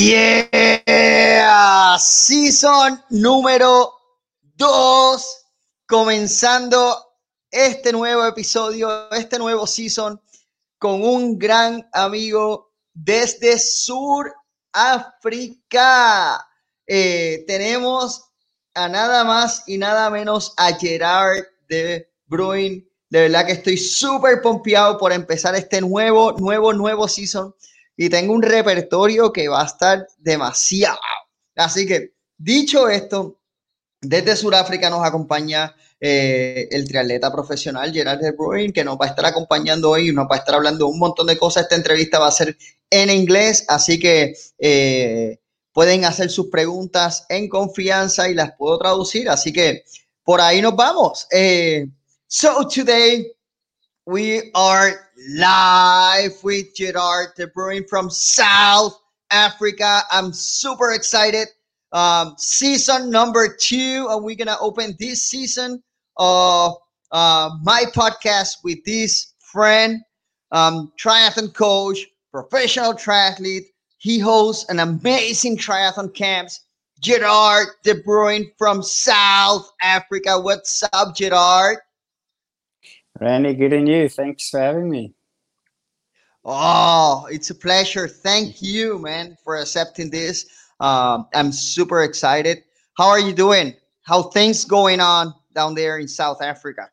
Yeah, season número 2, comenzando este nuevo episodio, este nuevo season con un gran amigo desde Sur África. Eh, tenemos a nada más y nada menos a Gerard de Bruin. De verdad que estoy súper pompeado por empezar este nuevo, nuevo, nuevo season y tengo un repertorio que va a estar demasiado. Así que, dicho esto, desde Sudáfrica nos acompaña eh, el triatleta profesional Gerard de Bruin, que nos va a estar acompañando hoy y nos va a estar hablando un montón de cosas. Esta entrevista va a ser en inglés, así que eh, pueden hacer sus preguntas en confianza y las puedo traducir. Así que por ahí nos vamos. Eh, so today we are live with Gerhard De Bruin from South Africa. I'm super excited. Um, season number two, and we're gonna open this season of uh, my podcast with this friend, um, triathlon coach, professional triathlete. He hosts an amazing triathlon camps. Gerhard De Bruin from South Africa. What's up, Gerhard? Randy, good and you. Thanks for having me. Oh, it's a pleasure. Thank you, man, for accepting this. Um, I'm super excited. How are you doing? How things going on down there in South Africa?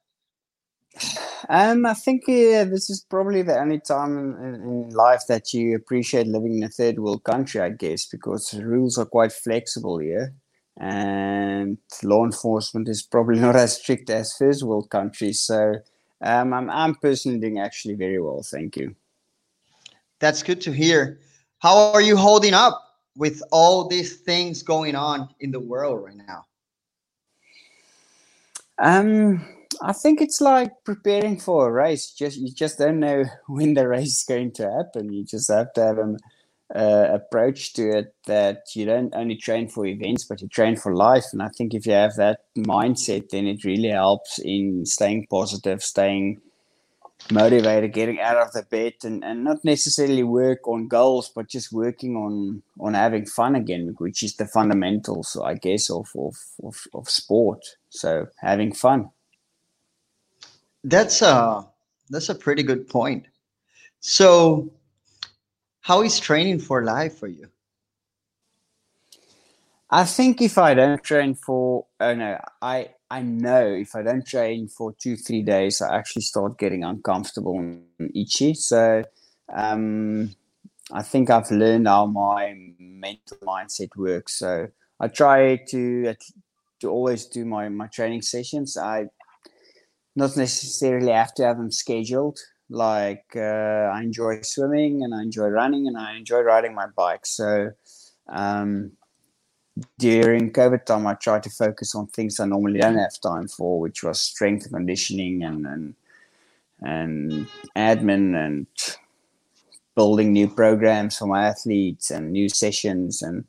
Um, I think yeah, this is probably the only time in, in, life that you appreciate living in a third world country, I guess, because the rules are quite flexible here, and law enforcement is probably not as strict as first world countries. So um, I'm, I'm personally doing actually very well. Thank you. That's good to hear. How are you holding up with all these things going on in the world right now? Um, I think it's like preparing for a race. Just you just don't know when the race is going to happen. You just have to have an uh, approach to it that you don't only train for events, but you train for life. And I think if you have that mindset, then it really helps in staying positive, staying motivated, getting out of the bed, and, and not necessarily work on goals, but just working on on having fun again, which is the fundamentals, I guess, of of, of, of sport. So having fun. That's a that's a pretty good point. So how is training for life for you? I think if I don't train for, oh no, I I know if I don't train for two three days, I actually start getting uncomfortable and itchy. So um, I think I've learned how my mental mindset works. So I try to to always do my my training sessions. I not necessarily have to have them scheduled like uh, I enjoy swimming and I enjoy running and I enjoy riding my bike. So um, during COVID time, I tried to focus on things I normally don't have time for, which was strength conditioning and and and admin and building new programs for my athletes and new sessions and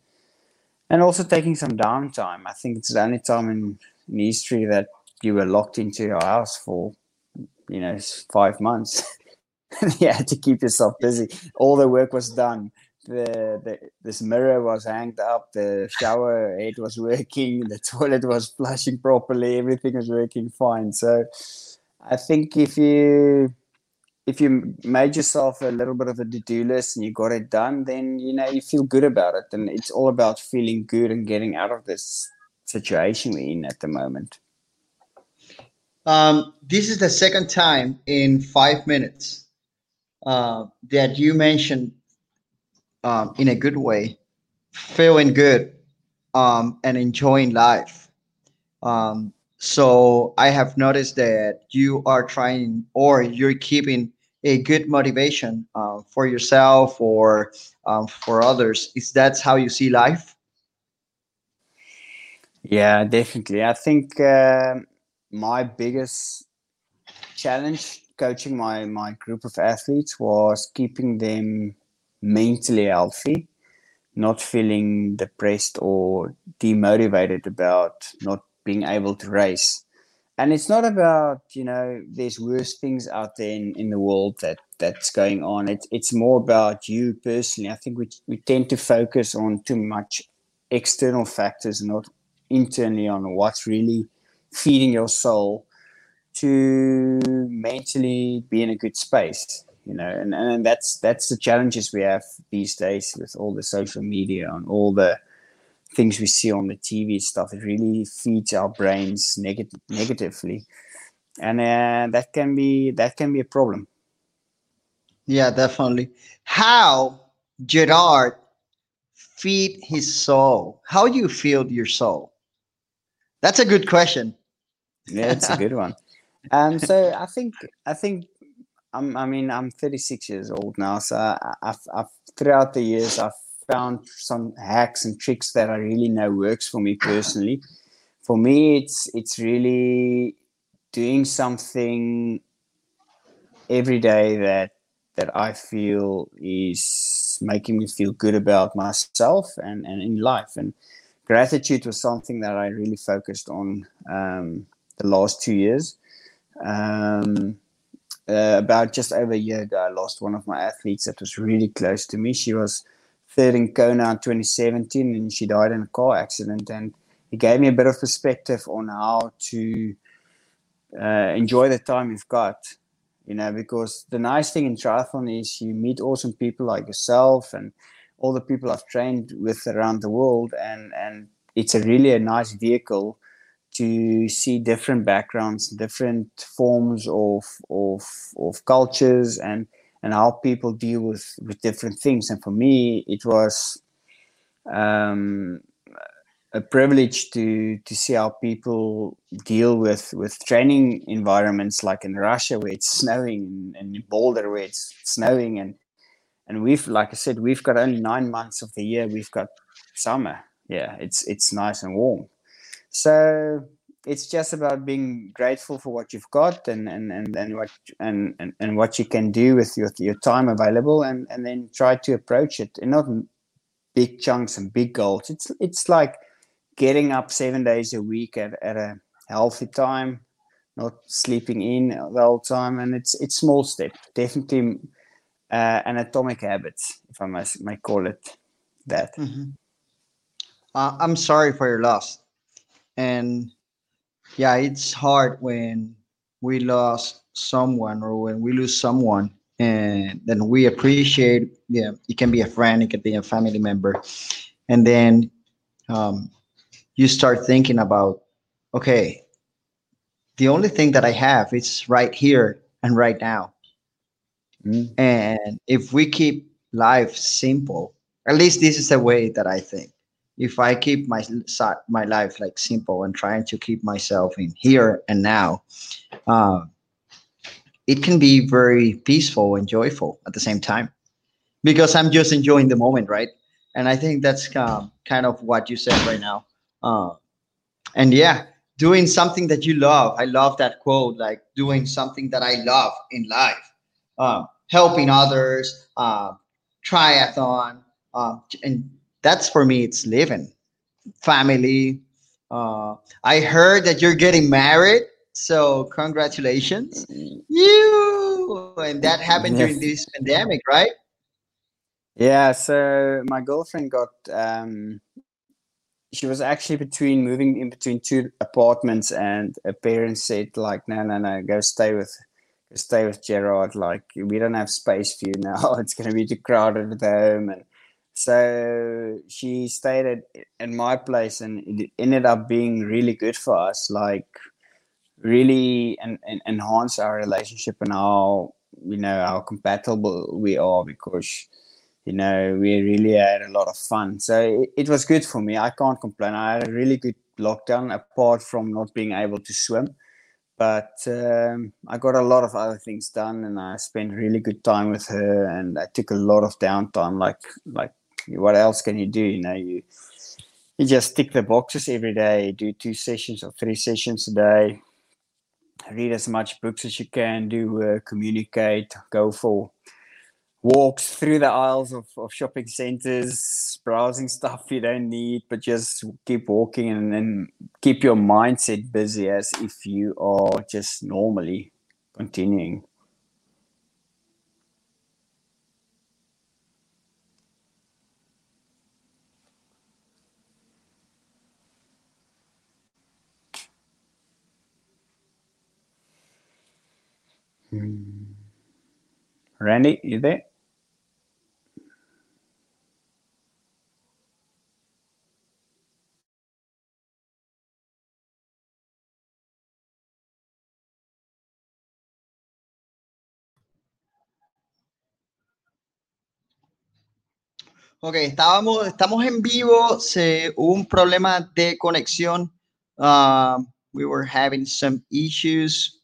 and also taking some downtime. I think it's the only time in, in history that you were locked into your house for you know five months. Had to keep yourself busy. All the work was done. The, the this mirror was hanged up. The shower head was working. The toilet was flushing properly. Everything was working fine. So i think if you if you made yourself a little bit of a to-do list and you got it done then you know you feel good about it. And it's all about feeling good and getting out of this situation we're in at the moment um, this is the second time in five minutes uh, that you mentioned um, in a good way, feeling good um, and enjoying life. Um, so I have noticed that you are trying or you're keeping a good motivation uh, for yourself or um, for others. Is that how you see life? Yeah, definitely. I think. Uh my biggest challenge coaching my my group of athletes was keeping them mentally healthy not feeling depressed or demotivated about not being able to race. And it's not about you know there's worse things out there in, in the world that that's going on. It's it's more about you personally. I think we, we tend to focus on too much external factors not internally on what's really feeding your soul to mentally be in a good space you know and, and that's that's the challenges we have these days with all the social media and all the things we see on the TV stuff. It really feeds our brains neg- negatively, and uh, that can be that can be a problem. Yeah, definitely. How Gerhard feed his soul? How you feed your soul? That's a good question. Yeah, it's a good one. Um, so I think I think I'm, I mean I'm 36 years old now, so I've, I've throughout the years I've found some hacks and tricks that I really know works for me personally. For me, it's it's really doing something every day that that I feel is making me feel good about myself and, and in life. And gratitude was something that I really focused on um, the last two years. Um, uh, about just over a year ago, I lost one of my athletes that was really close to me. She was third in Kona in 2017, and she died in a car accident. And it gave me a bit of perspective on how to uh, enjoy the time you've got. You know, because the nice thing in triathlon is you meet awesome people like yourself and all the people I've trained with around the world, and and it's a really a nice vehicle to see different backgrounds, different forms of of of cultures, and and how people deal with with different things. And for me, it was um, a privilege to to see how people deal with with training environments like in Russia where it's snowing and in Boulder where it's snowing. And and we've like I said we've got only nine months of the year. We've got summer. Yeah it's it's nice and warm so it's just about being grateful for what you've got and and and, and what and, and and what you can do with your your time available and and then try to approach it and not big chunks and big goals. It's it's like getting up seven days a week at, at a healthy time not sleeping in the whole time and it's it's small step definitely uh, an atomic habit if i must may call it that. Mm-hmm. uh, i'm sorry for your loss and yeah, it's hard when we lost someone or when we lose someone and then we appreciate yeah it can be a friend it can be a family member. And then um, you start thinking about okay the only thing that i have is right here and right now. Mm. and if we keep life simple at least this is the way that i think if I keep my my life like simple and trying to keep myself in here and now, uh, it can be very peaceful and joyful at the same time, because I'm just enjoying the moment, right? And I think that's uh, kind of what you said right now. Uh, and yeah, doing something that you love. I love that quote, like doing something that I love in life, helping others, triathlon, and that's for me it's living. Family uh, i heard that you're getting married so congratulations. You and that happened during this pandemic right? Yeah so my girlfriend got um she was actually between moving in between two apartments and a parent said like no no no go stay with stay with gerhard like we don't have space for you now it's going to be too crowded at home and so she stayed at, in my place and it ended up being really good for us like really and, and enhance our relationship and how you know how compatible we are because you know we really had a lot of fun. So it, it was good for me. I can't complain. I had a really good lockdown apart from not being able to swim. But um, I got a lot of other things done, and I spent really good time with her, and I took a lot of downtime, like like what else can you do? You know, you you just tick the boxes every day, do two sessions or three sessions a day, read as much books as you can, do uh, communicate, go for walks through the aisles of, of shopping centers, browsing stuff you don't need, but just keep walking and then keep your mindset busy as if you are just normally continuing. Randy, you there? Ok, estábamos, estamos en vivo, se, hubo un problema de conexión. Uh, we were having some issues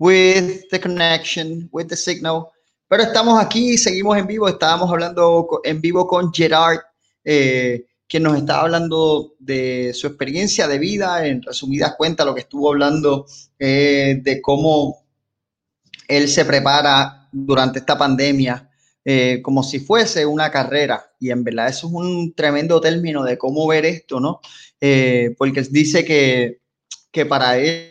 with the connection, with the signal. Pero estamos aquí, seguimos en vivo, estábamos hablando en vivo con Gerard, eh, quien nos estaba hablando de su experiencia de vida, en resumidas cuentas, lo que estuvo hablando eh, de cómo él se prepara durante esta pandemia eh, como si fuese una carrera. Y en verdad eso es un tremendo término de cómo ver esto, ¿no? Eh, porque dice que, que para él...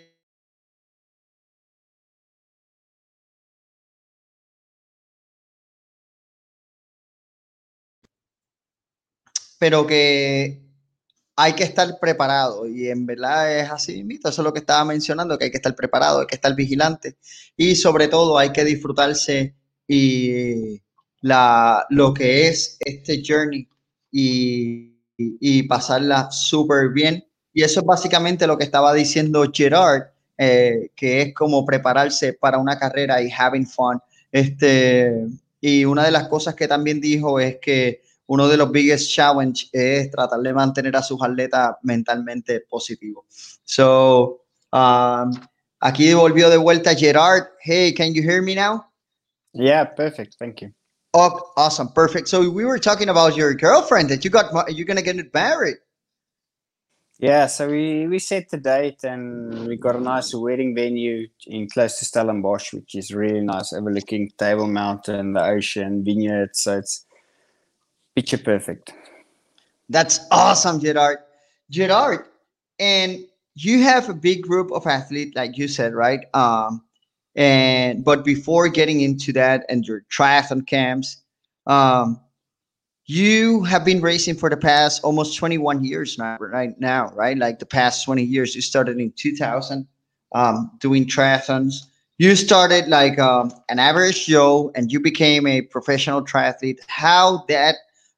Pero que hay que estar preparado y en verdad es así, eso es lo que estaba mencionando, que hay que estar preparado, hay que estar vigilante y sobre todo hay que disfrutarse y, la, lo que es este journey y, y, pasarla súper bien. Y eso es básicamente lo que estaba diciendo Gerard, eh, que es como prepararse para una carrera y having fun. Este, y una de las cosas que también dijo es que uno de los biggest challenge es tratar de mantener a sus atletas mentalmente positivos. So, um, aquí volvió de vuelta Gerhard. Hey, can you hear me now? Yeah, perfect. Thank you. Oh, awesome, perfect. So we were talking about your girlfriend that you got. You're gonna get married. Yeah, so we we set the date and we got a nice wedding venue in close to Stellenbosch, which is really nice, overlooking Table Mountain, the ocean, vineyards. So it's picture perfect. That's awesome, Gerhard. Gerhard, and you have a big group of athletes, like you said, right? Um, and but before getting into that and your triathlon camps, um, you have been racing for the past almost 21 years now, right now, right? Like the past 20 years. You started in 2000 um, doing triathlons. You started like um, an average Joe and you became a professional triathlete. How that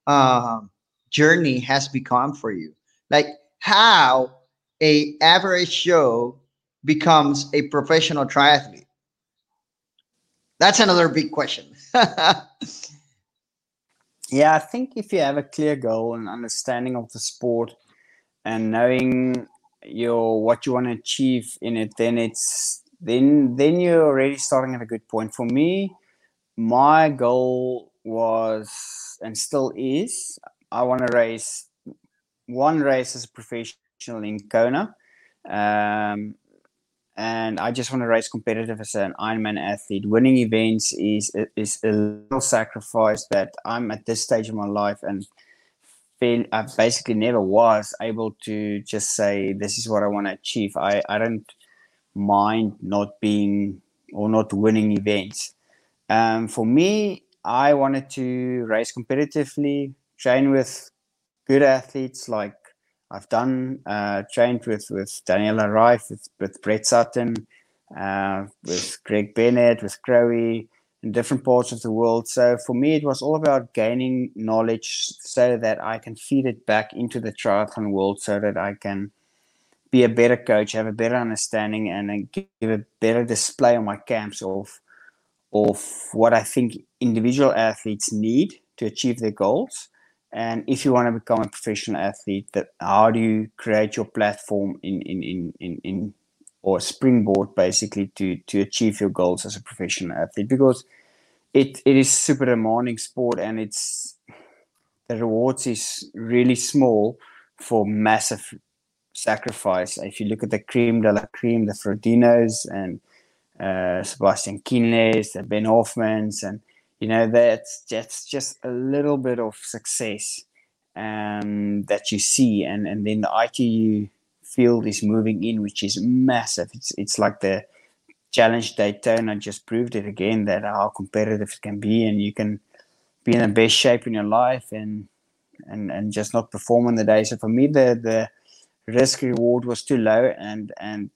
uh, journey has become for you? Like how a average Joe becomes a professional triathlete? That's another big question. yeah, I think if you have a clear goal and understanding of the sport and knowing your what you want to achieve in it, then it's then then you're already starting at a good point. For me, my goal was and still is I want to race one race as a professional in Kona. Um, and I just want to race competitive as an Ironman athlete. Winning events is is a little sacrifice that I'm at this stage of my life and feel I basically never was able to just say this is what I want to achieve. I I don't mind not being or not winning events. Um, for me, I wanted to race competitively, train with good athletes like I've done uh, trained with with Daniela Ryf, with, with Brett Sutton, uh, with Greg Bennett, with Crowie in different parts of the world. So for me, it was all about gaining knowledge so that I can feed it back into the triathlon world, so that I can be a better coach, have a better understanding, and give a better display on my camps of of what I think individual athletes need to achieve their goals. And if you want to become a professional athlete that how do you create your platform in in in in, in or springboard basically to to achieve your goals as a professional athlete? Because it it is super demanding sport and it's the rewards is really small for massive sacrifice. If you look at the cream de la cream the Frodenos and uh, sebastian kienles the ben hoffmans and you know that's that's just a little bit of success um, that you see, and and then the ITU field is moving in, which is massive. It's it's like the challenge Daytona just proved it again that how competitive it can be, and you can be in the best shape in your life and and and just not perform on the day. So for me, the the risk reward was too low, and and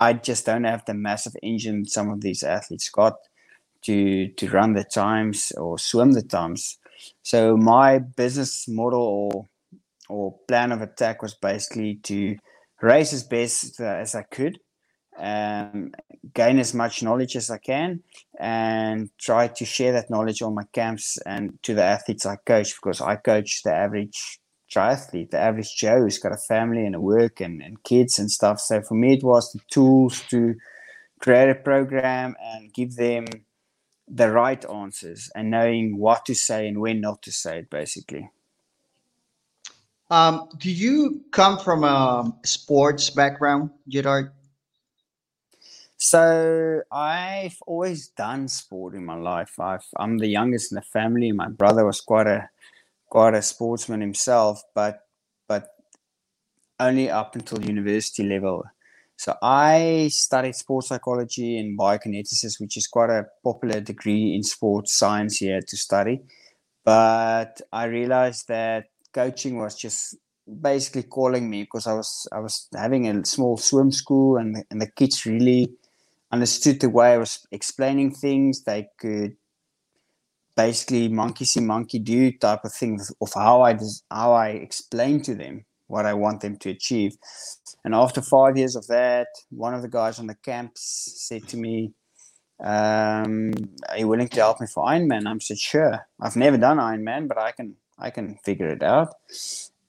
I just don't have the massive engine some of these athletes got to to run the times or swim the times. So my business model or or plan of attack was basically to race as best as I could, um, gain as much knowledge as I can, and try to share that knowledge on my camps and to the athletes I coach because I coach the average triathlete, the average Joe who's got a family and a work and, and kids and stuff. So for me, it was the tools to create a program and give them the right answers and knowing what to say and when not to say it, basically. Um, do you come from a sports background, Gerhard? So I've always done sport in my life. I've, I'm the youngest in the family. My brother was quite a quite a sportsman himself, but but only up until university level. So I studied sports psychology and biokinetics, which is quite a popular degree in sports science here to study. But I realized that coaching was just basically calling me because I was I was having a small swim school and and the kids really understood the way I was explaining things. They could basically monkey see monkey do type of thing of how I how I explain to them what I want them to achieve. And after five years of that, one of the guys on the camps said to me, um, "Are you willing to help me for Ironman?" I said, "Sure." I've never done Ironman, but I can I can figure it out.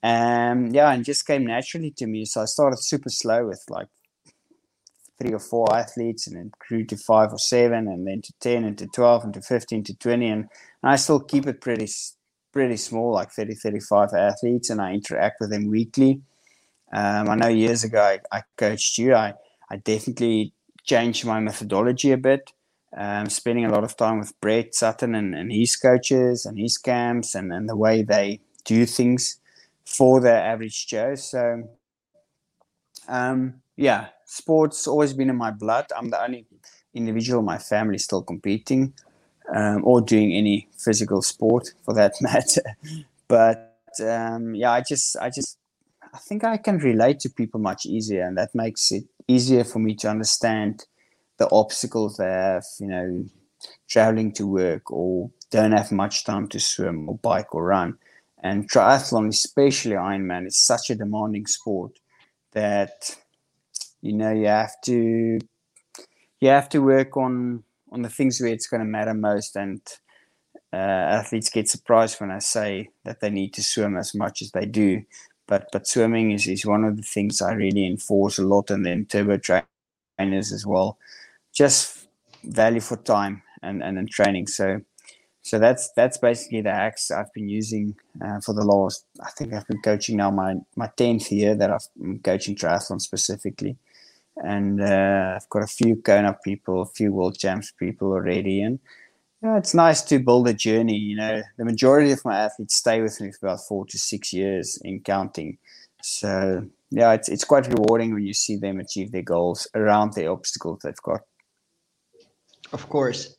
And yeah, and just came naturally to me. So I started super slow with like three or four athletes and then grew to five or seven and then to 10 and to 12 and to 15 to 20 and, and i still keep it pretty pretty small like 30 35 athletes and i interact with them weekly. Um, i know years ago I, I, coached you. I, I definitely changed my methodology a bit. Um, spending a lot of time with brett sutton and, and his coaches and his camps and, and the way they do things for the average joe. So um, yeah sports always been in my blood. I'm the only individual in my family still competing um, or doing any physical sport for that matter. but um, yeah, I just, I just, I think I can relate to people much easier, and that makes it easier for me to understand the obstacles they have. You know, traveling to work or don't have much time to swim or bike or run. And triathlon, especially Ironman, is such a demanding sport that you know you have to you have to work on on the things where it's going to matter most and uh, athletes get surprised when I say that they need to swim as much as they do but but swimming is, is one of the things I really enforce a lot and then turbo trainers as well just value for time and and, and training so so that's that's basically the hacks I've been using uh, for the last. I think I've been coaching now my my tenth year that I've been coaching triathlon specifically and uh, I've got a few Kona people, a few World Champs people already, and you know, it's nice to build a journey. You know, the majority of my athletes stay with me for about four to six years in counting. So yeah, it's it's quite rewarding when you see them achieve their goals around the obstacles they've got. Of course.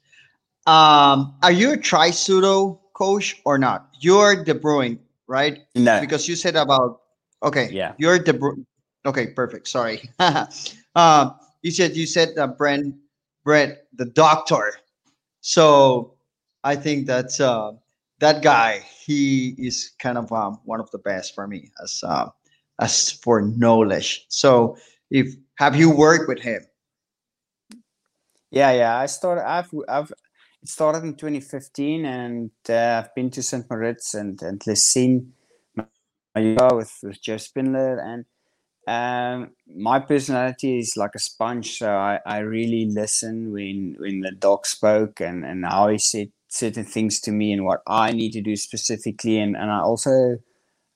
Um, are you a tri pseudo coach or not? You're De Bruin, right? No, because you said about okay. Yeah, you're De Bruin. Okay, perfect. Sorry. Um, you said you said uh, Brent, Brett, the doctor. So I think that uh, that guy, he is kind of um, one of the best for me as uh, as for knowledge. So if have you worked with him? Yeah, yeah. I started. I've I've it started in 2015, and uh, I've been to St. Moritz and and Leysin with with Joe Spindler, and um, my personality is like a sponge, so I, I really listen when when the doc spoke and, and how he said certain things to me and what I need to do specifically, and, and I also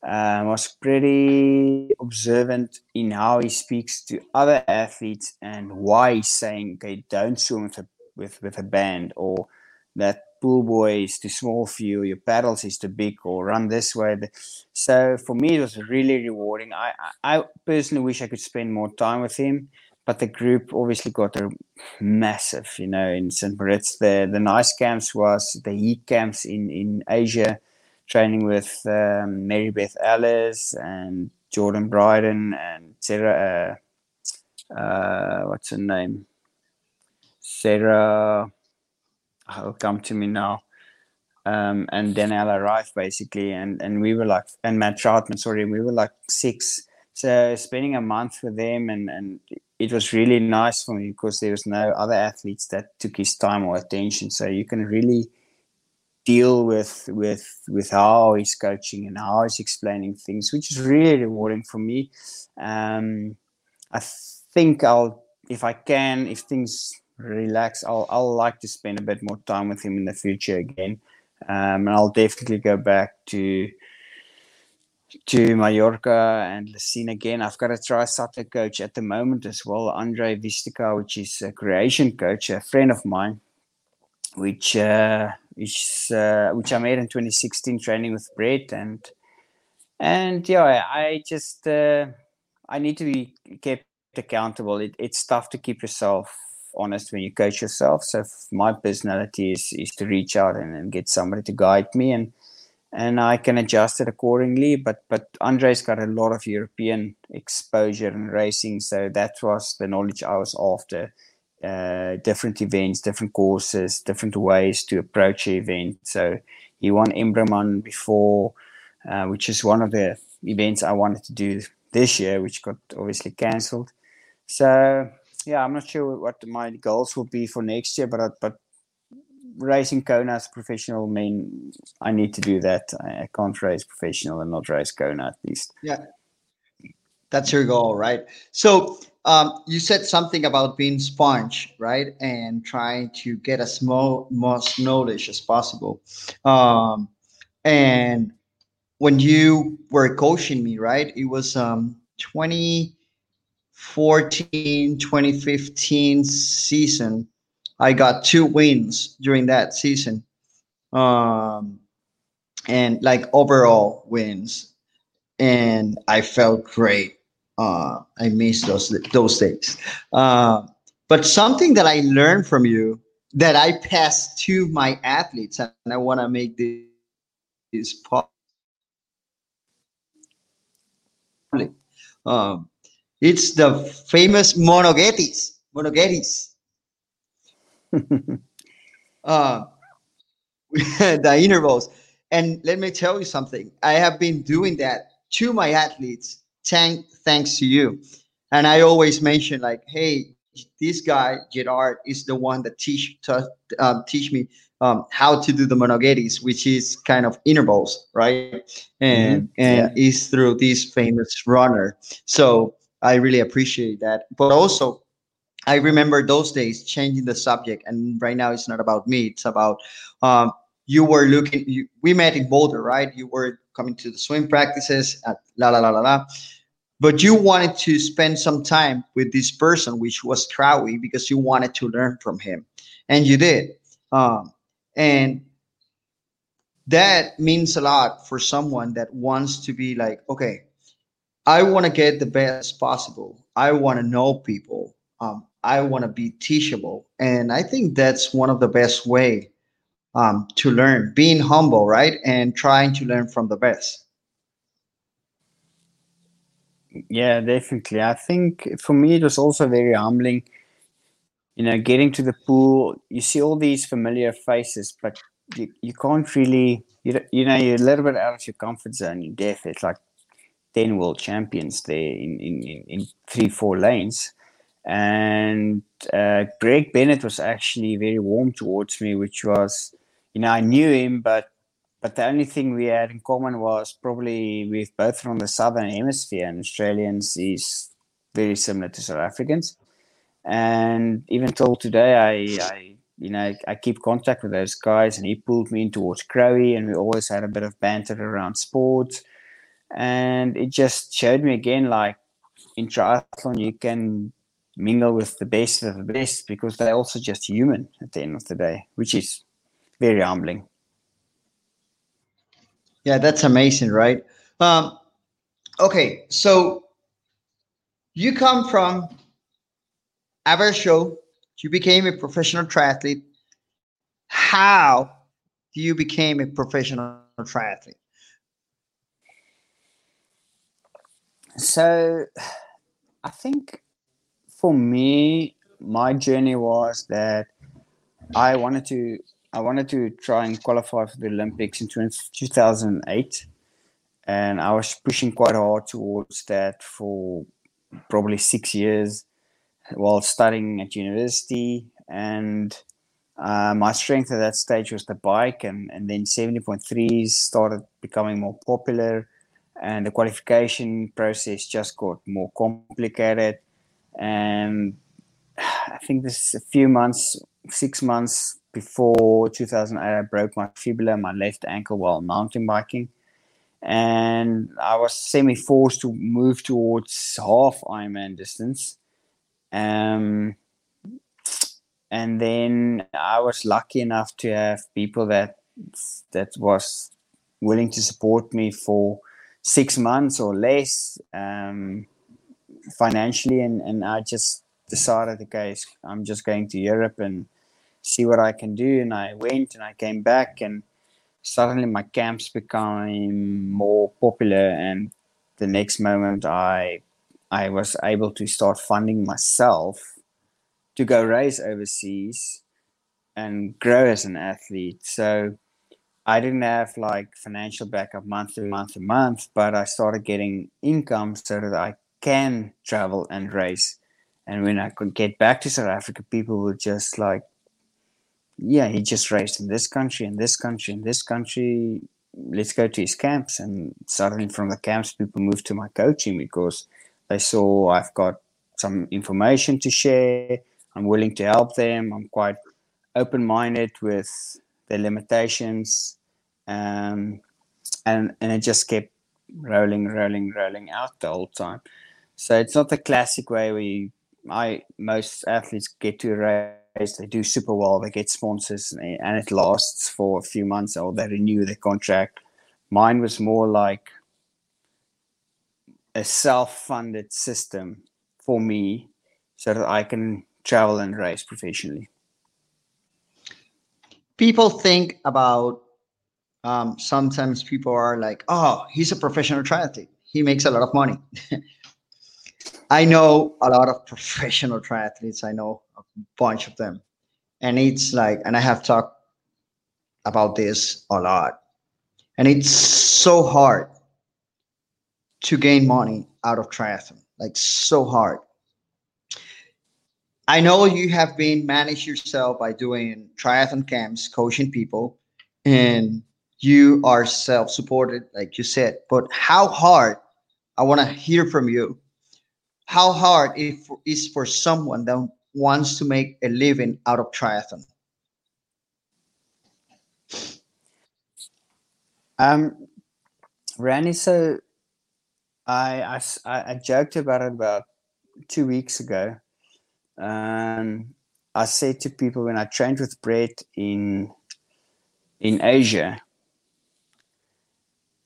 uh, was pretty observant in how he speaks to other athletes and why he's saying, okay, don't swim with a with, with a band or that pull buoy is too small for you, your paddles is too big, or run this way. So for me, it was really rewarding. I, I personally wish I could spend more time with him, but the group obviously got a massive, you know, in St. Moritz. The the nice camps was the heat camps in in Asia, training with um, Mary Beth Ellis and Jordan Bryden and Sarah. Uh, uh, what's her name? Sarah will come to me now. Um, and Daniela Ryf basically, and and we were like, and Matt Trautman, sorry, we were like six. So spending a month with them, and and it was really nice for me because there was no other athletes that took his time or attention. So you can really deal with with with how he's coaching and how he's explaining things, which is really rewarding for me. Um, I think I'll, if I can, if things relax. I'll I'll like to spend a bit more time with him in the future again, um, and I'll definitely go back to to Mallorca and Leysin again. I've got a tri-satellite coach at the moment as well, Andre Vistica, which is a Croatian coach, a friend of mine, which uh, which uh, which I made in 2016, training with Brett, and and yeah, I just uh, I need to be kept accountable. It, it's tough to keep yourself honest when you coach yourself. So my personality is is to reach out and, and get somebody to guide me and and I can adjust it accordingly. But but Andre's got a lot of European exposure and racing, so that was the knowledge I was after. Uh, different events, different courses, different ways to approach the event. So he won Embrunman before, uh, which is one of the events I wanted to do this year, which got obviously cancelled. So yeah, I'm not sure what my goals will be for next year, but but racing Kona as a professional mean I need to do that. I, can't race professional and not race Kona at least. Yeah, that's your goal, right? So um, you said something about being sponge, right, and trying to get as small most knowledge as possible. Um, and when you were coaching me, right, it was um 20 14 2015 season. I got two wins during that season. Um and like overall wins. And i felt great. Uh i miss those those days. Uh, but something that i learned from you that i pass to my athletes and i want to make this, this public. Um it's the famous Moneghettis. Moneghettis. uh, the intervals. And let me tell you something. I have been doing that to my athletes, thank, thanks to you. And I always mention like, hey, this guy Gerhard is the one that teach to, um, teach me um, how to do the Moneghettis, which is kind of intervals, right? And mm-hmm. and yeah. is through this famous runner. So I really appreciate that. But also, I remember those days changing the subject, and right now it's not about me. It's about um, you were looking. You, we met in Boulder, right? You were coming to the swim practices at la la la la la. But you wanted to spend some time with this person, which was Crowie, because you wanted to learn from him, and you did. Um, and that means a lot for someone that wants to be like, okay, I want to get the best possible. I want to know people. Um, I want to be teachable, and I think that's one of the best way um, to learn. Being humble, right, and trying to learn from the best. Yeah, definitely. I think for me it was also very humbling. You know, getting to the pool, you see all these familiar faces, but you, you can't really, you, you know, you're a little bit out of your comfort zone. You're deaf. It's like 10 world champions there in, in, in three, four lanes. And uh, Greg Bennett was actually very warm towards me, which was, you know, I knew him, but but the only thing we had in common was probably we're both from the southern hemisphere, and Australians is very similar to South Africans. And even till today, I, I you know, I keep contact with those guys, and he pulled me in towards Crowie, and we always had a bit of banter around sports and it just showed me again like in triathlon you can mingle with the best of the best because they're also just human at the end of the day which is very humbling. Yeah, that's amazing, right? Um, okay, so you come from average show, you became a professional triathlete. How do you became a professional triathlete? So, I think for me, my journey was that I wanted to I wanted to try and qualify for the Olympics in 2008, and I was pushing quite hard towards that for probably six years while studying at university. And uh, my strength at that stage was the bike, and, and then 70.3s started becoming more popular, and the qualification process just got more complicated. And I think this is a few months, six months before 2008, I broke my fibula, my left ankle while mountain biking. And I was semi forced to move towards half Ironman distance. Um, and then I was lucky enough to have people that that was willing to support me for six months or less um, financially, and, and I just decided, okay, I'm just going to Europe and see what I can do. And I went and I came back, and suddenly my camps became more popular. And the next moment, I I was able to start funding myself to go race overseas and grow as an athlete. So I didn't have like financial backup month to month to month, but I started getting income so that I can travel and race. And when I could get back to South Africa, people would just like yeah, he just raced in this country, in this country, in this country. Let's go to his camps. And suddenly from the camps, people moved to my coaching because they saw I've got some information to share. I'm willing to help them. I'm quite open minded with their limitations. Um, and, and it just kept rolling, rolling, rolling out the whole time. So it's not the classic way we I most athletes get to a race they do super well, they get sponsors, and it lasts for a few months or they renew their contract. Mine was more like a self funded system for me so that I can travel and race professionally. People think about um, sometimes people are like, oh, he's a professional triathlete. He makes a lot of money. I know a lot of professional triathletes. I know a bunch of them. And it's like, and I have talked about this a lot. And it's so hard to gain money out of triathlon, like so hard. I know you have been managed yourself by doing triathlon camps, coaching people, and you are self-supported, like you said. But how hard? I want to hear from you how hard it is for someone that wants to make a living out of triathlon? Um, Randy, so I, I, I joked about it about two weeks ago. Um, I say to people when I trained with Brett in in Asia,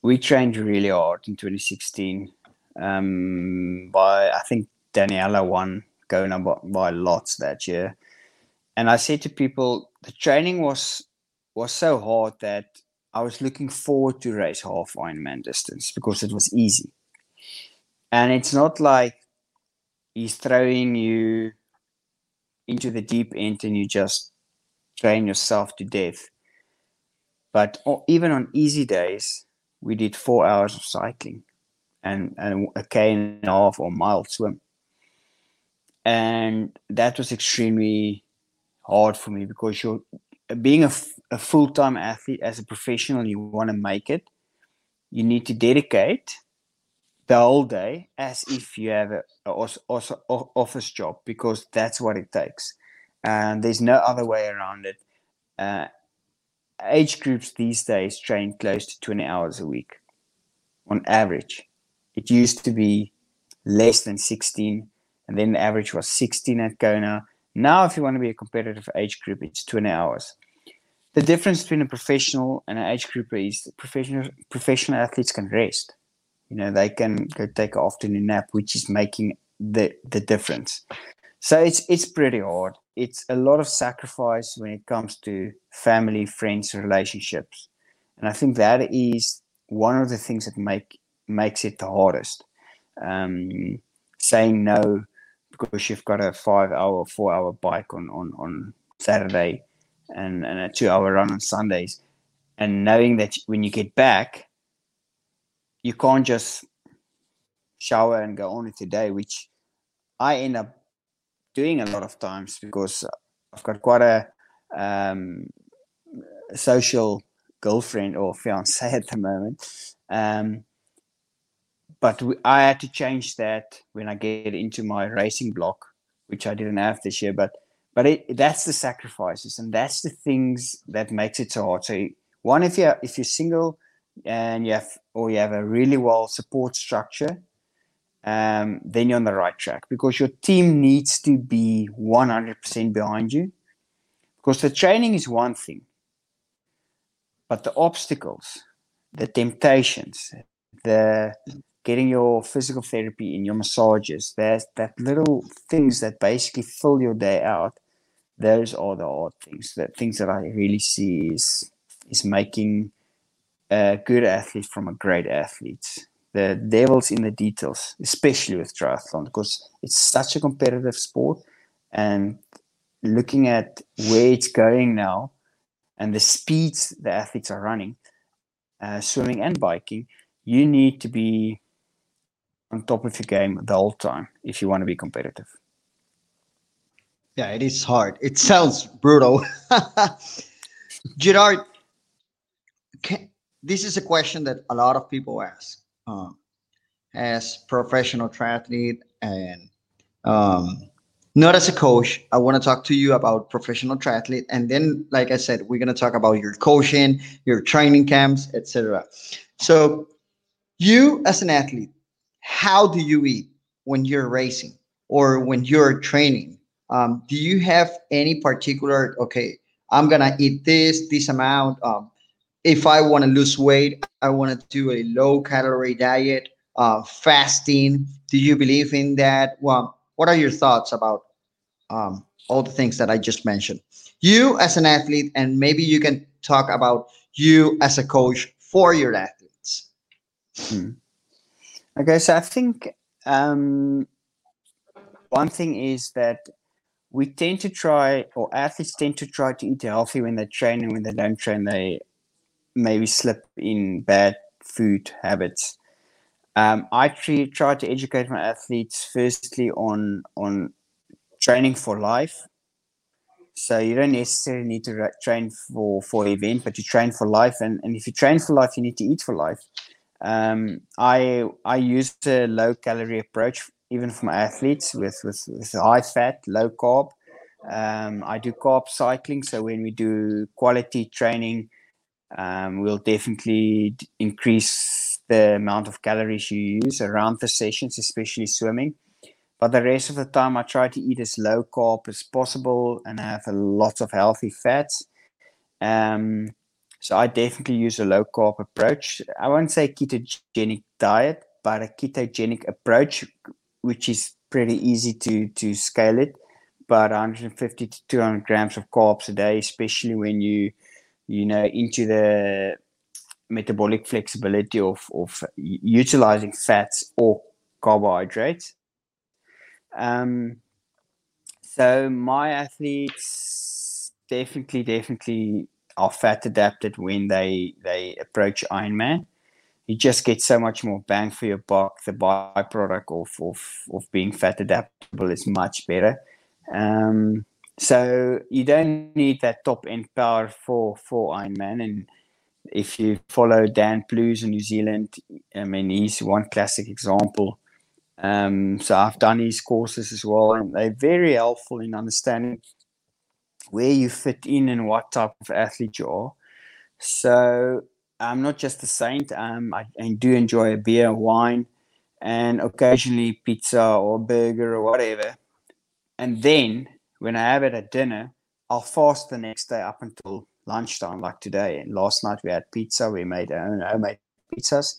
we trained really hard in 2016 um, by I think Daniela won Kona by, by lots that year. And I said to people, the training was was so hard that I was looking forward to race half Ironman distance because it was easy. And it's not like he's throwing you into the deep end and you just train yourself to death. But even on easy days, we did four hours of cycling and, and a K and a half or mile swim. And that was extremely hard for me because you're being a, a full time athlete as a professional, you want to make it, you need to dedicate the whole day as if you have a, a, a, office job because that's what it takes. And there's no other way around it. Uh, age groups these days train close to 20 hours a week on average. It used to be less than 16, and then the average was 16 at Kona. Now, if you want to be a competitive age group, it's 20 hours. the difference between a professional and an age grouper is professional professional athletes can rest. You know, they can go take an afternoon nap, which is making the the difference. So it's it's pretty hard. It's a lot of sacrifice when it comes to family, friends, relationships, and I think that is one of the things that make makes it the hardest. Um, saying no because you've got a five hour, four hour bike on on on Saturday and, and a two hour run on Sundays. And knowing that when you get back, you can't just shower and go on with your day, which I end up doing a lot of times because I've got quite a um, social girlfriend or fiance at the moment. Um, but we, I had to change that when I get into my racing block, which I didn't have this year. But but it, that's the sacrifices and that's the things that makes it so hard so one if you're if you're single and you have or you have a really well support structure um, then you're on the right track because your team needs to be 100% behind you because the training is one thing but the obstacles the temptations the getting your physical therapy and your massages there's that little things that basically fill your day out those are the hard things. The things that I really see is is making a good athlete from a great athlete. The devil's in the details, especially with triathlon, because it's such a competitive sport. And looking at where it's going now and the speeds the athletes are running, uh, swimming and biking, you need to be on top of your game the whole time if you want to be competitive. Yeah, it is hard. It sounds brutal. Gerhard, can, this is a question that a lot of people ask. Um, as professional triathlete and um, not as a coach, I want to talk to you about professional triathlete, and then, like I said, we're going to talk about your coaching, your training camps, etc. So, you as an athlete, how do you eat when you're racing or when you're training? Um, do you have any particular, okay, I'm going to eat this, this amount. Um, if I want to lose weight, I want to do a low calorie diet, uh, fasting. Do you believe in that? Well, what are your thoughts about um, all the things that I just mentioned? You as an athlete, and maybe you can talk about you as a coach for your athletes. Hmm. Okay, so I think um, one thing is that we tend to try, or athletes tend to try to eat healthy when they train, and when they don't train, they maybe slip in bad food habits. Um, I try, try to educate my athletes firstly on on training for life. So you don't necessarily need to ra- train for for event, but you train for life, and, and if you train for life, you need to eat for life. Um, I I use a low calorie approach even for my athletes with, with, with high fat, low carb. Um, I do carb cycling. So when we do quality training, um, we'll definitely increase the amount of calories you use around the sessions, especially swimming. But the rest of the time, I try to eat as low carb as possible and have a lot of healthy fats. Um, so I definitely use a low carb approach. I won't say ketogenic diet, but a ketogenic approach which is pretty easy to to scale it. But 150 to 200 grams of carbs a day, especially when you you know into the metabolic flexibility of of utilizing fats or carbohydrates. Um, so my athletes definitely definitely are fat adapted when they they approach Ironman you just get so much more bang for your buck. The byproduct of, of, of being fat adaptable is much better. Um, so you don't need that top end power for, for Ironman. And if you follow Dan Plews in New Zealand, I mean, he's one classic example. Um, so I've done his courses as well, and they're very helpful in understanding where you fit in and what type of athlete you are. So I'm not just a saint. Um, I, I do enjoy a beer, wine, and occasionally pizza or burger or whatever. And then when I have it at dinner, I'll fast the next day up until lunchtime, like today. And last night we had pizza. We made our own homemade pizzas.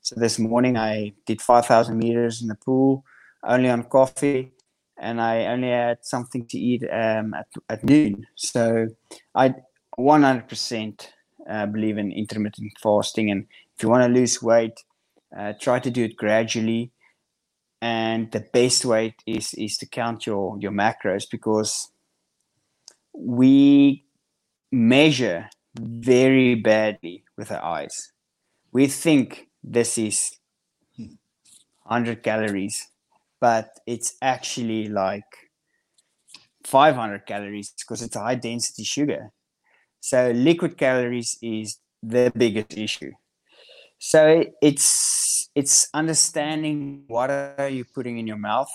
So this morning I did 5,000 meters in the pool, only on coffee, and I only had something to eat um, at, at noon. So I 100% uh, believe in intermittent fasting. And if you want to lose weight, uh, try to do it gradually. And the best way is is to count your your macros because we measure very badly with our eyes. We think this is 100 calories, but it's actually like 500 calories because it's a high density sugar. So liquid calories is the biggest issue. So it's it's understanding what are you putting in your mouth,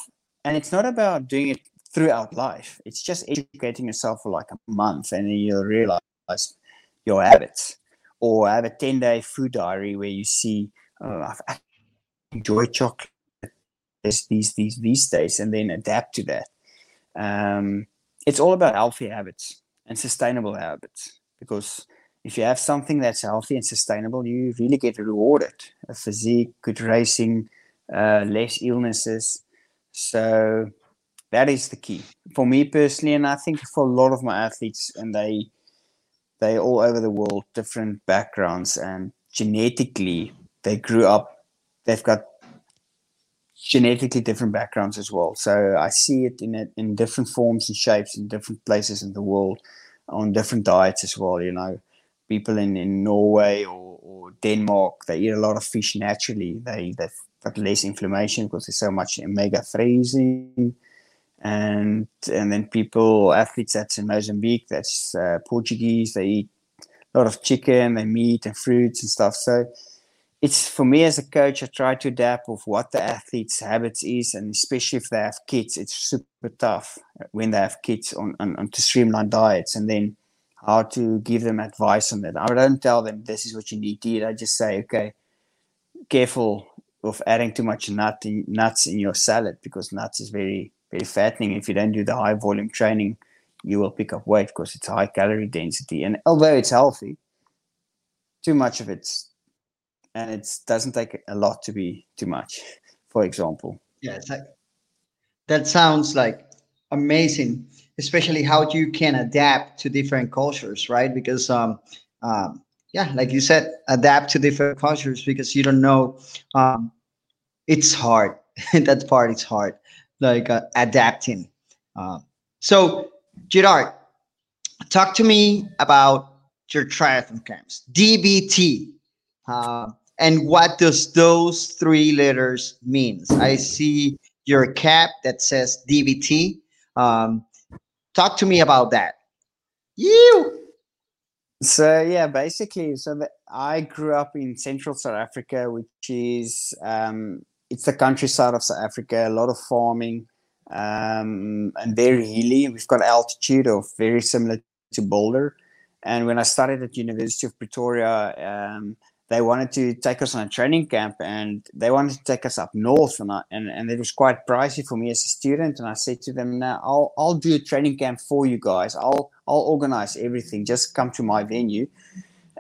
and it's not about doing it throughout life. It's just educating yourself for like a month, and then you'll realize your habits. Or have a ten day food diary where you see, oh, I've enjoyed chocolate these these these days, and then adapt to that. Um, it's all about healthy habits and sustainable habits because if you have something that's healthy and sustainable, you really get rewarded. A physique, good racing, uh, less illnesses. So that is the key for me personally, and I think for a lot of my athletes, and they they all over the world, different backgrounds, and genetically they grew up. They've got genetically different backgrounds as well. So I see it in it in different forms and shapes in different places in the world, on different diets as well. You know, people in, in Norway or, or Denmark, they eat a lot of fish naturally. They they've got less inflammation because there's so much omega threes in. And and then people athletes that's in Mozambique, that's uh, Portuguese. They eat a lot of chicken, they meat and fruits and stuff. So it's for me as a coach, I try to adapt with what the athlete's habits is, and especially if they have kids, it's super tough when they have kids on, on, on to streamline diets, and then how to give them advice on that. I don't tell them this is what you need to eat. I just say, okay, careful of adding too much nut in, nuts in your salad because nuts is very very fattening. If you don't do the high volume training, you will pick up weight because it's high calorie density. And although it's healthy, too much of it's and it doesn't take a lot to be too much. For example, yeah, like, that sounds like amazing especially how you can adapt to different cultures, right? Because um, um, yeah, like you said, adapt to different cultures because you don't know. Um, it's hard. that part is hard, like uh, adapting. Uh, so, Gerhard, talk to me about your triathlon camps, DBT, uh, and what does those three letters means? I see your cap that says DBT. Um, Talk to me about that. You. So yeah, basically, so that I grew up in central South Africa, which is um, it's the countryside of South Africa. A lot of farming um, and very hilly. We've got altitude of very similar to Boulder. And when I started at University of Pretoria, um, they wanted to take us on a training camp and they wanted to take us up north and, I, and, and it was quite pricey for me as a student. And i said to them now i'll, I'll do a training camp for you guys. I'll, I'll organize everything. Just come to my venue.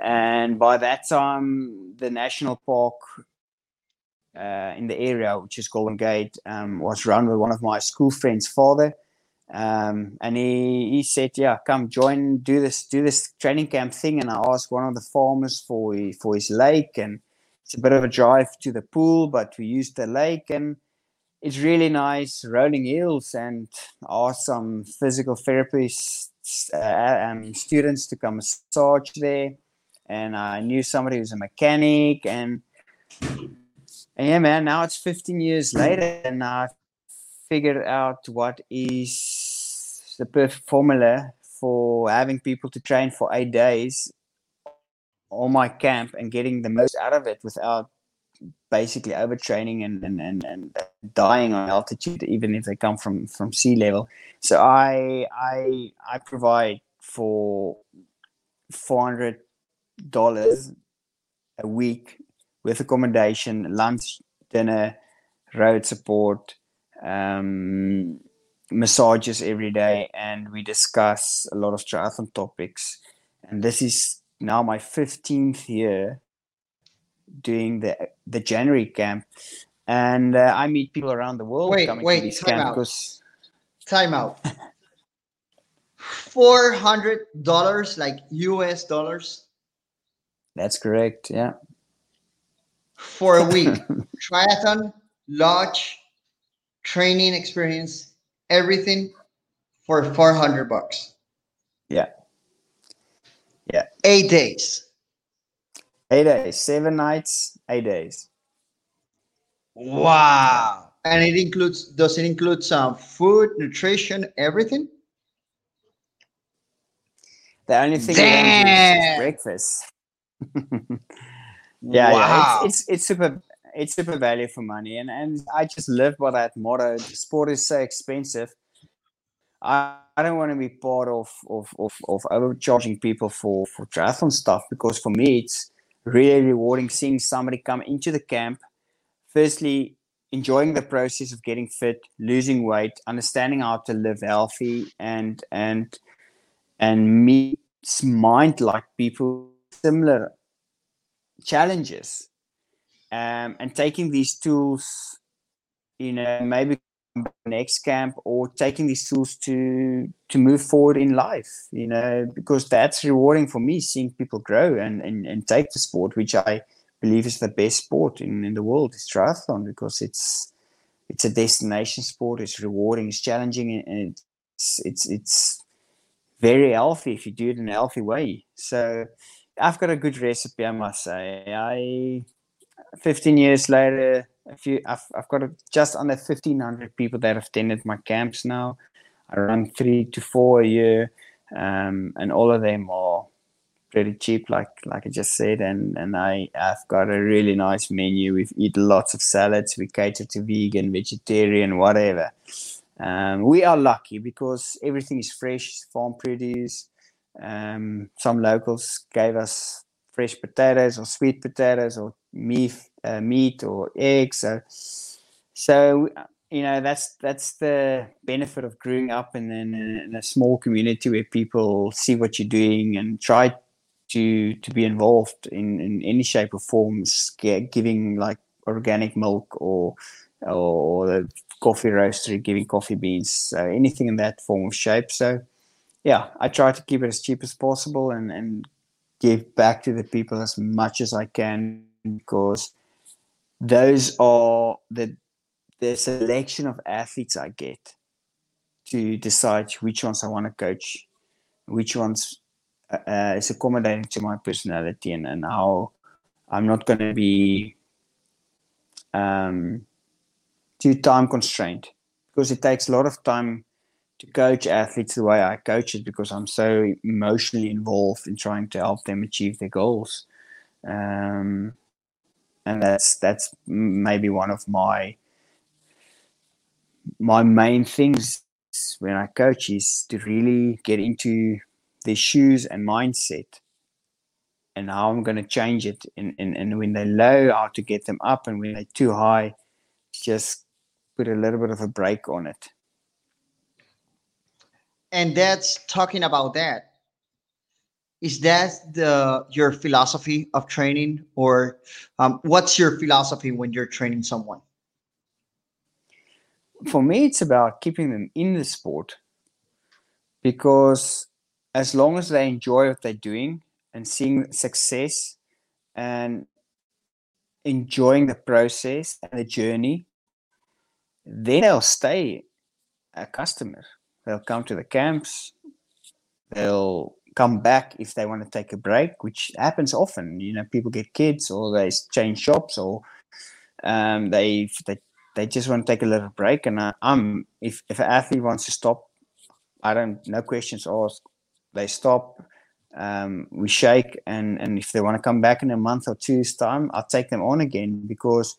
And by that time the national park uh, in the area which is golden gate um, was run with one of my school friends father um, and he, he said, "Yeah, come join, do this, do this training camp thing." And I asked one of the farmers for for his lake, and it's a bit of a drive to the pool, but we used the lake, and it's really nice, rolling hills, and asked some physical therapists and uh, students to come massage there. And I knew somebody who's a mechanic, and, and yeah, man. Now it's 15 years later, and I've figured out what is the perfect formula for having people to train for eight days on my camp and getting the most out of it without basically overtraining and, and, and, and dying on altitude, even if they come from, from sea level. So I I I provide for four hundred dollars a week with accommodation, lunch, dinner, road support, um, massages every day, and we discuss a lot of triathlon topics. and this is now my 15th year doing the the January camp, and uh, I meet people around the world Wait, coming wait, to these time camps out. because Time out. Four hundred dollars, like US dollars, that's correct. Yeah, for a week. Triathlon, lodge, training experience, everything for four hundred bucks. Yeah. Yeah. Eight days. eight days, seven nights, eight days. Wow. And it includes does it include some food, nutrition, everything? The only thing we don't do is- Damn. is breakfast. yeah, wow. yeah, it's, it's it's super it's super value for money, and and I just live by that motto. Sport is so expensive. I, I don't want to be part of of, of of overcharging people for for triathlon stuff because for me it's really rewarding seeing somebody come into the camp. Firstly, enjoying the process of getting fit, losing weight, understanding how to live healthy, and and and meets mind like people similar challenges um, and taking these tools you know maybe next camp or taking these tools to to move forward in life you know because that's rewarding for me seeing people grow and and, and take the sport which i believe is the best sport in, in the world is triathlon because it's it's a destination sport it's rewarding it's challenging and it's it's it's very healthy if you do it in a healthy way. So i've got a good recipe i must say. I 15 years later a few I've, I've got just under 1500 people that have attended my camps now. I run three to four a year um, and all of them are pretty cheap like like i just said. And and i i've got a really nice menu. We eat lots of salads. We cater to vegan vegetarian whatever. Um, we are lucky because everything is fresh farm produce. Um, some locals gave us fresh potatoes or sweet potatoes or meat, uh, meat or eggs. So, so you know that's that's the benefit of growing up in, in, in a small community where people see what you're doing and try to to be involved in, in any shape or form, giving like organic milk or or the coffee roastery giving coffee beans, so anything in that form of shape. So yeah, I try to keep it as cheap as possible and and give back to the people as much as I can because those are the the selection of athletes I get to decide which ones I want to coach, which ones uh, is accommodating to my personality and, and how I'm not going to be um, too time constrained because it takes a lot of time to coach athletes the way I coach it because I'm so emotionally involved in trying to help them achieve their goals. Um, and that's that's maybe one of my my main things when I coach is to really get into their shoes and mindset and how I'm going to change it. And, and, and when they're low how to get them up. And when they're too high just put a little bit of a break on it. And that's talking about that is that the your philosophy of training or um, what's your philosophy when you're training someone? For me it's about keeping them in the sport because as long as they enjoy what they're doing and seeing success and enjoying the process and the journey then they'll stay a customer. They'll come to the camps. They'll come back if they want to take a break which happens often. You know people get kids or they change shops or um, they they they just want to take a little break. And I, i'm if, if an athlete wants to stop i don't no questions asked. They stop um, we shake and and if they want to come back in a month or two's time i'll take them on again because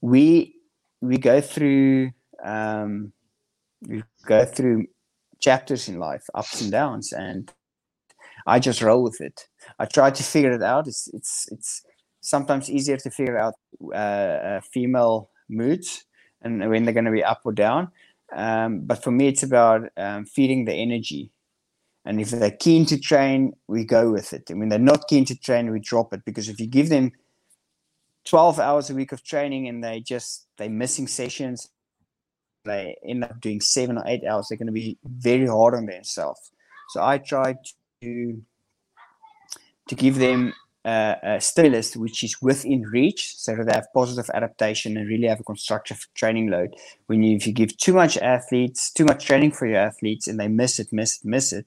we we go through um, we go through chapters in life ups and downs. And i just roll with it. I try to figure it out. It's it's it's sometimes easier to figure out uh, uh, female moods and when they're going to be up or down. Um, but for me it's about um, feeding the energy. And if they're keen to train, we go with it. And when they're not keen to train, we drop it. Because if you give them 12 hours a week of training and they just they're missing sessions, they end up doing seven or eight hours, they're going to be very hard on themselves. So I try to to give them uh, a stimulus which is within reach so that they have positive adaptation and really have a constructive training load. When you, if you give too much athletes, too much training for your athletes and they miss it, miss it, miss it,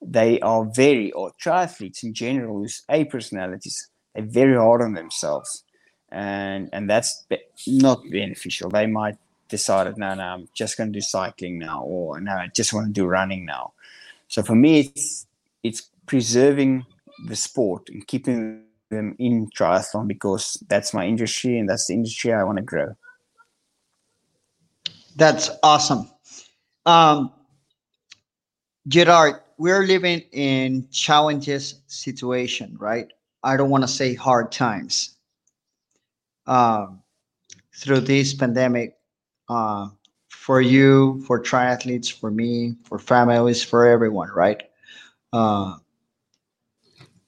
they are very, or triathletes in general, who's A personalities, they're very hard on themselves. And, and that's not beneficial. They might decide, no, no, I'm just going to do cycling now, or no, I just want to do running now. So for me, it's, it's preserving the sport and keeping them in triathlon because that's my industry and that's the industry I want to grow. That's awesome. Um, Gerhard, we're living in challenges situation, right? I don't want to say hard times. Um, through this pandemic, uh, for you, for triathletes, for me, for families, for everyone, right? Uh,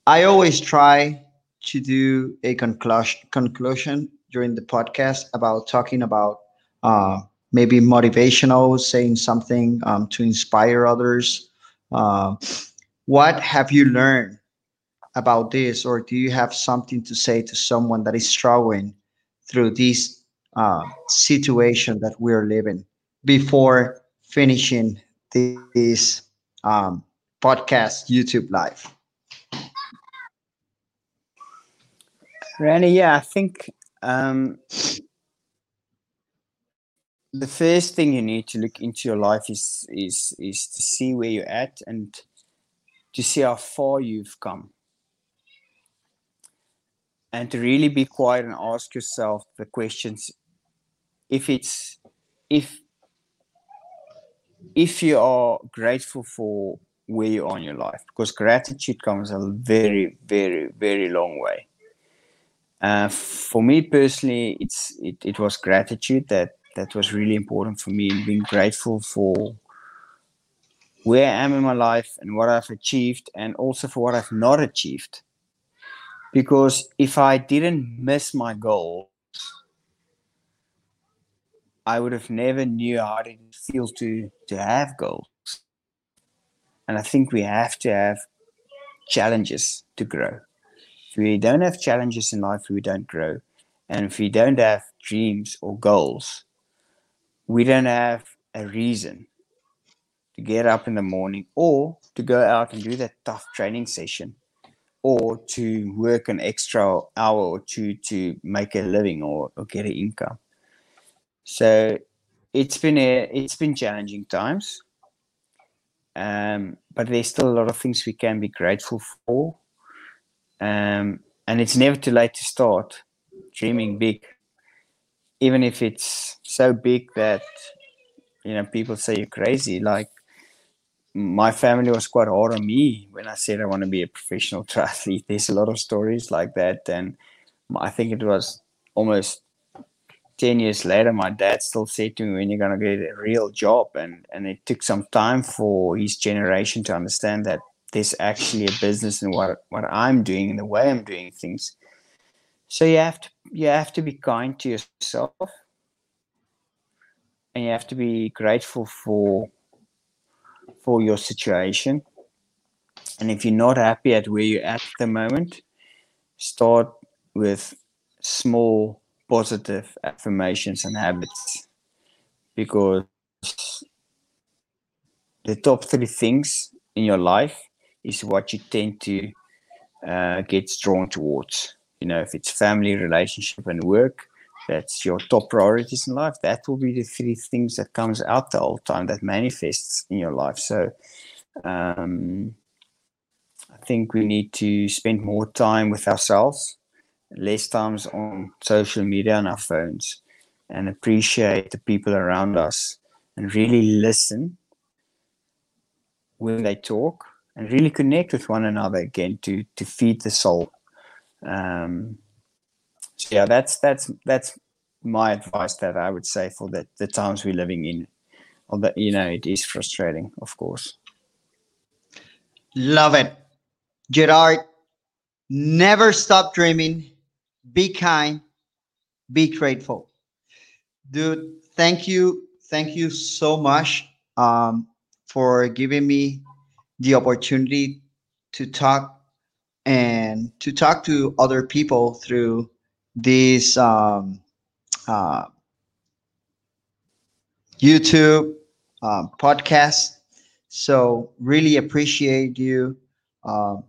I always try to do a conclusion conclusion during the podcast about talking about uh, maybe motivational, saying something um, to inspire others. Uh, what have you learned about this, or do you have something to say to someone that is struggling through this uh, situation that we're living before finishing this um, podcast YouTube live? Randy, yeah, I think um, the first thing you need to look into your life is is is to see where you're at and to see how far you've come, and to really be quiet and ask yourself the questions. If it's if if you are grateful for where you are in your life, because gratitude comes a very, very, very long way uh, for me personally, it's it, it was gratitude that that was really important for me, being grateful for where I am in my life and what I've achieved, and also for what I've not achieved. Because if I didn't miss my goals, I would have never knew how it feels to to have goals. And I think we have to have challenges to grow If we don't have challenges in life, we don't grow. And if we don't have dreams or goals, we don't have a reason to get up in the morning or to go out and do that tough training session or to work an extra hour or two to make a living or, or get an income. So it's been a it's been challenging times. Um, but there's still a lot of things we can be grateful for um, and it's never too late to start dreaming big, even if it's so big that you know people say you're crazy. Like my family was quite hard on me when I said I want to be a professional triathlete. There's a lot of stories like that, and I think it was almost 10 years later my dad still said to me when you're going to get a real job and and it took some time for his generation to understand that there's actually a business in what what I'm doing and the way I'm doing things. So you have to you have to be kind to yourself, and you have to be grateful for for your situation. And if you're not happy at where you're at the moment, start with small positive affirmations and habits because the top three things in your life is what you tend to uh, get drawn towards. You know, if it's family, relationship, and work, that's your top priorities in life. That will be the three things that comes out the whole time that manifests in your life. So, um, I think we need to spend more time with ourselves, less times on social media on our phones, and appreciate the people around us, and really listen when they talk and really connect with one another again to to feed the soul. Um, so yeah, that's that's that's my advice that I would say for the, the times we're living in. Although you know it is frustrating, of course. Love it. Gerhard, never stop dreaming. Be kind. Be grateful. Dude, thank you. Thank you so much um, for giving me the opportunity to talk and to talk to other people through this um, uh, YouTube um, podcast. So really appreciate you um,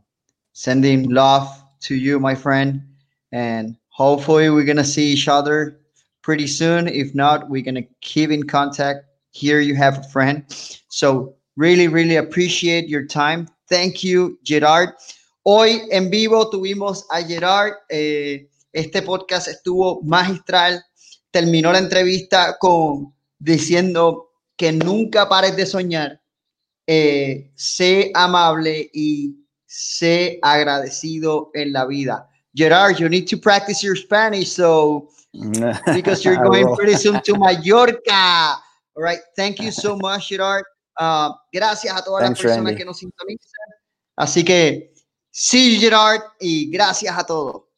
sending love to you, my friend, and hopefully we're gonna see each other pretty soon. If not, we're gonna keep in contact. Here you have a friend. So really, really appreciate your time. Thank you, Gerard. Hoy en vivo tuvimos a Gerard. Eh, este podcast estuvo magistral. Terminó la entrevista con diciendo que nunca pares de soñar, eh, sé amable y sé agradecido en la vida. Gerhard, you need to practice your Spanish, so because you're going pretty soon to Mallorca. All right, thank you so much, Gerhard. Uh, gracias a todas Thanks, las personas Randy. que nos sintonizan. Así que, sí, Gerhard, y gracias a todos.